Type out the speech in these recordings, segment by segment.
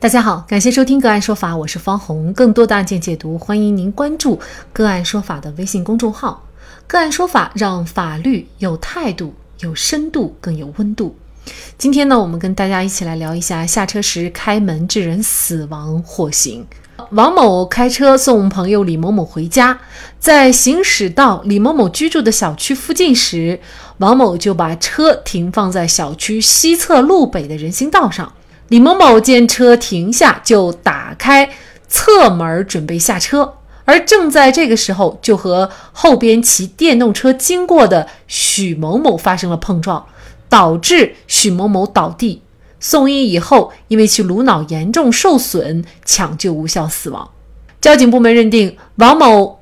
大家好，感谢收听个案说法，我是方红。更多的案件解读，欢迎您关注个案说法的微信公众号。个案说法让法律有态度、有深度、更有温度。今天呢，我们跟大家一起来聊一下下车时开门致人死亡获刑。王某开车送朋友李某某回家，在行驶到李某某居住的小区附近时，王某就把车停放在小区西侧路北的人行道上。李某某见车停下，就打开侧门准备下车，而正在这个时候，就和后边骑电动车经过的许某某发生了碰撞，导致许某某倒地。送医以后，因为其颅脑严重受损，抢救无效死亡。交警部门认定王某。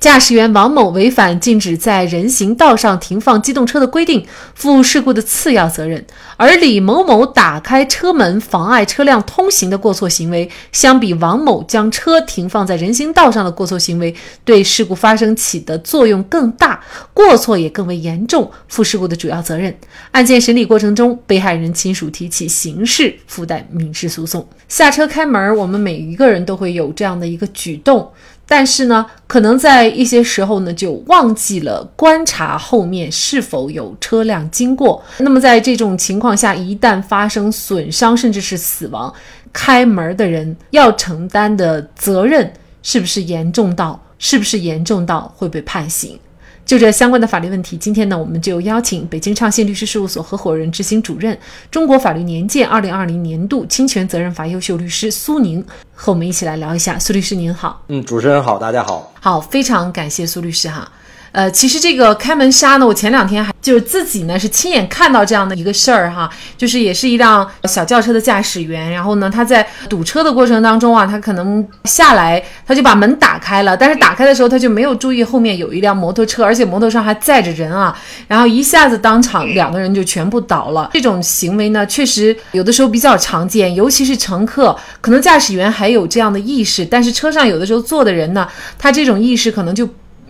驾驶员王某违反禁止在人行道上停放机动车的规定，负事故的次要责任；而李某某打开车门妨碍车辆通行的过错行为，相比王某将车停放在人行道上的过错行为，对事故发生起的作用更大，过错也更为严重，负事故的主要责任。案件审理过程中，被害人亲属提起刑事附带民事诉讼。下车开门，我们每一个人都会有这样的一个举动。但是呢，可能在一些时候呢，就忘记了观察后面是否有车辆经过。那么在这种情况下，一旦发生损伤甚至是死亡，开门的人要承担的责任是不是严重到，是不是严重到会被判刑？就这相关的法律问题，今天呢，我们就邀请北京畅信律师事务所合伙人、执行主任、中国法律年鉴二零二零年度侵权责任法优秀律师苏宁和我们一起来聊一下。苏律师您好，嗯，主持人好，大家好，好，非常感谢苏律师哈。呃，其实这个开门杀呢，我前两天还就是自己呢是亲眼看到这样的一个事儿哈，就是也是一辆小轿车的驾驶员，然后呢他在堵车的过程当中啊，他可能下来他就把门打开了，但是打开的时候他就没有注意后面有一辆摩托车，而且摩托上还载着人啊，然后一下子当场两个人就全部倒了。这种行为呢，确实有的时候比较常见，尤其是乘客，可能驾驶员还有这样的意识，但是车上有的时候坐的人呢，他这种意识可能就。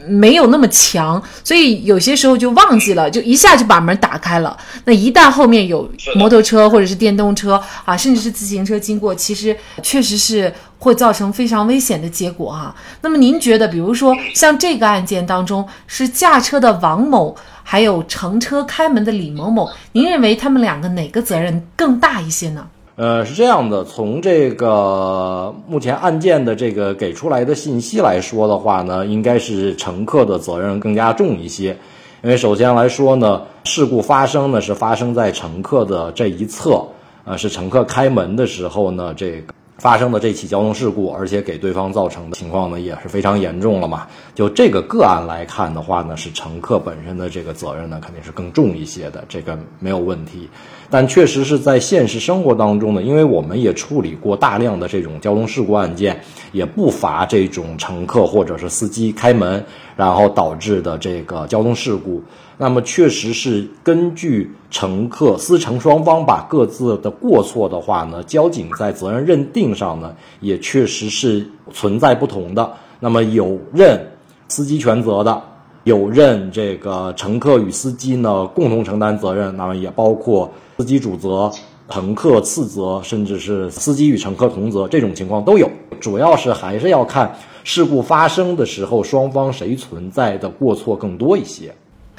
没有那么强，所以有些时候就忘记了，就一下就把门打开了。那一旦后面有摩托车或者是电动车啊，甚至是自行车经过，其实确实是会造成非常危险的结果啊。那么您觉得，比如说像这个案件当中，是驾车的王某，还有乘车开门的李某某，您认为他们两个哪个责任更大一些呢？呃，是这样的，从这个目前案件的这个给出来的信息来说的话呢，应该是乘客的责任更加重一些，因为首先来说呢，事故发生呢是发生在乘客的这一侧，呃，是乘客开门的时候呢，这个。发生的这起交通事故，而且给对方造成的情况呢，也是非常严重了嘛。就这个个案来看的话呢，是乘客本身的这个责任呢，肯定是更重一些的，这个没有问题。但确实是在现实生活当中呢，因为我们也处理过大量的这种交通事故案件，也不乏这种乘客或者是司机开门，然后导致的这个交通事故。那么确实是根据乘客司乘双方把各自的过错的话呢，交警在责任认定上呢，也确实是存在不同的。那么有认司机全责的，有认这个乘客与司机呢共同承担责任，那么也包括司机主责、乘客次责，甚至是司机与乘客同责，这种情况都有。主要是还是要看事故发生的时候，双方谁存在的过错更多一些。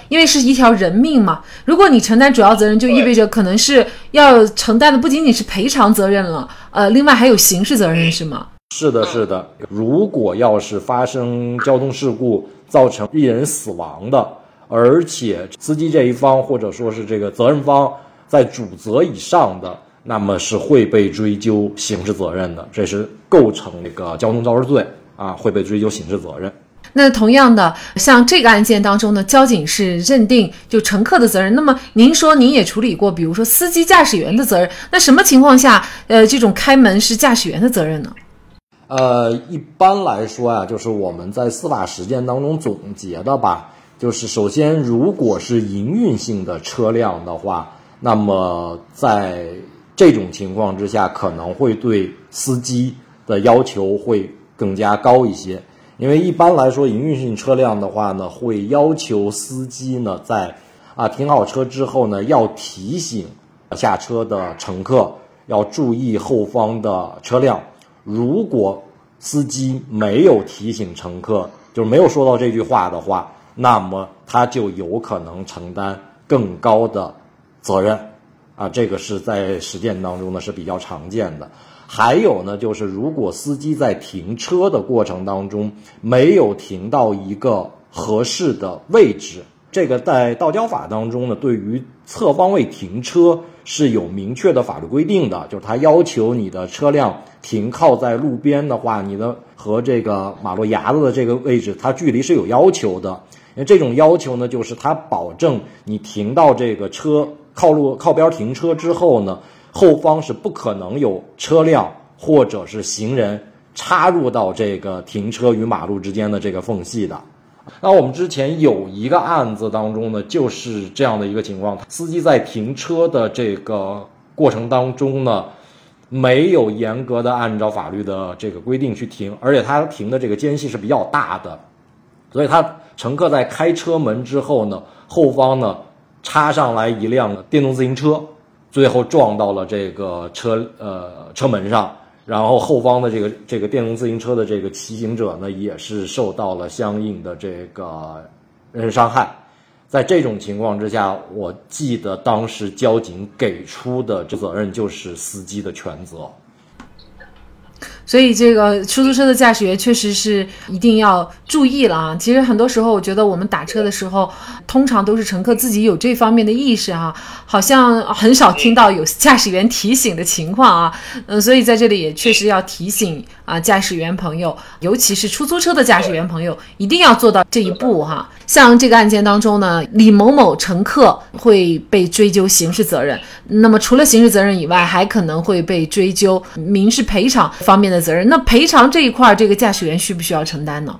因为是一条人命嘛，如果你承担主要责任，就意味着可能是要承担的不仅仅是赔偿责任了，呃，另外还有刑事责任，是吗？是的，是的。如果要是发生交通事故造成一人死亡的，而且司机这一方或者说是这个责任方在主责以上的，那么是会被追究刑事责任的，这是构成那个交通肇事罪啊，会被追究刑事责任。那同样的，像这个案件当中呢，交警是认定就乘客的责任。那么您说您也处理过，比如说司机驾驶员的责任，那什么情况下，呃，这种开门是驾驶员的责任呢？呃，一般来说呀，就是我们在司法实践当中总结的吧，就是首先，如果是营运性的车辆的话，那么在这种情况之下，可能会对司机的要求会更加高一些。因为一般来说，营运性车辆的话呢，会要求司机呢在啊停好车之后呢，要提醒下车的乘客要注意后方的车辆。如果司机没有提醒乘客，就是没有说到这句话的话，那么他就有可能承担更高的责任。啊，这个是在实践当中呢是比较常见的。还有呢，就是如果司机在停车的过程当中没有停到一个合适的位置，这个在道交法当中呢，对于侧方位停车是有明确的法律规定的，就是它要求你的车辆停靠在路边的话，你的和这个马路牙子的这个位置，它距离是有要求的。因为这种要求呢，就是它保证你停到这个车。靠路靠边停车之后呢，后方是不可能有车辆或者是行人插入到这个停车与马路之间的这个缝隙的。那我们之前有一个案子当中呢，就是这样的一个情况：司机在停车的这个过程当中呢，没有严格的按照法律的这个规定去停，而且他停的这个间隙是比较大的，所以他乘客在开车门之后呢，后方呢。插上来一辆电动自行车，最后撞到了这个车呃车门上，然后后方的这个这个电动自行车的这个骑行者呢，也是受到了相应的这个人伤害。在这种情况之下，我记得当时交警给出的这责任就是司机的全责。所以，这个出租车的驾驶员确实是一定要注意了啊！其实很多时候，我觉得我们打车的时候，通常都是乘客自己有这方面的意识啊，好像很少听到有驾驶员提醒的情况啊。嗯，所以在这里也确实要提醒啊，驾驶员朋友，尤其是出租车的驾驶员朋友，一定要做到这一步哈。像这个案件当中呢，李某某乘客会被追究刑事责任，那么除了刑事责任以外，还可能会被追究民事赔偿方面的。责任那赔偿这一块，这个驾驶员需不需要承担呢？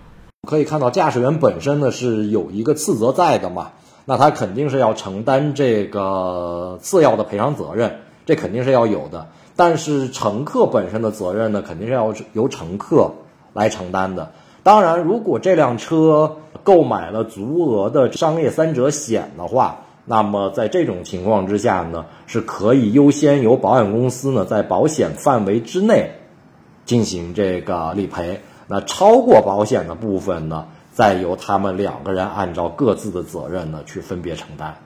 可以看到，驾驶员本身呢是有一个次责在的嘛，那他肯定是要承担这个次要的赔偿责任，这肯定是要有的。但是乘客本身的责任呢，肯定是要由乘客来承担的。当然，如果这辆车购买了足额的商业三者险的话，那么在这种情况之下呢，是可以优先由保险公司呢在保险范围之内。进行这个理赔，那超过保险的部分呢，再由他们两个人按照各自的责任呢去分别承担。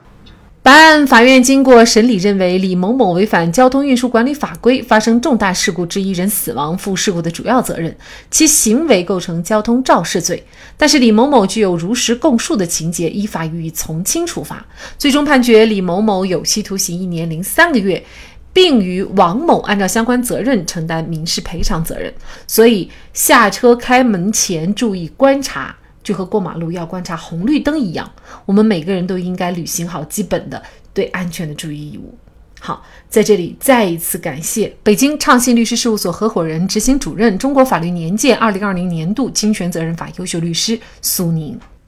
本案法院经过审理认为，李某某违反交通运输管理法规，发生重大事故致一人死亡，负事故的主要责任，其行为构成交通肇事罪。但是李某某具有如实供述的情节，依法予以从轻处罚。最终判决李某某有期徒刑一年零三个月。并与王某按照相关责任承担民事赔偿责任。所以下车开门前注意观察，就和过马路要观察红绿灯一样。我们每个人都应该履行好基本的对安全的注意义务。好，在这里再一次感谢北京畅信律师事务所合伙人、执行主任、中国法律年鉴二零二零年度侵权责任法优秀律师苏宁。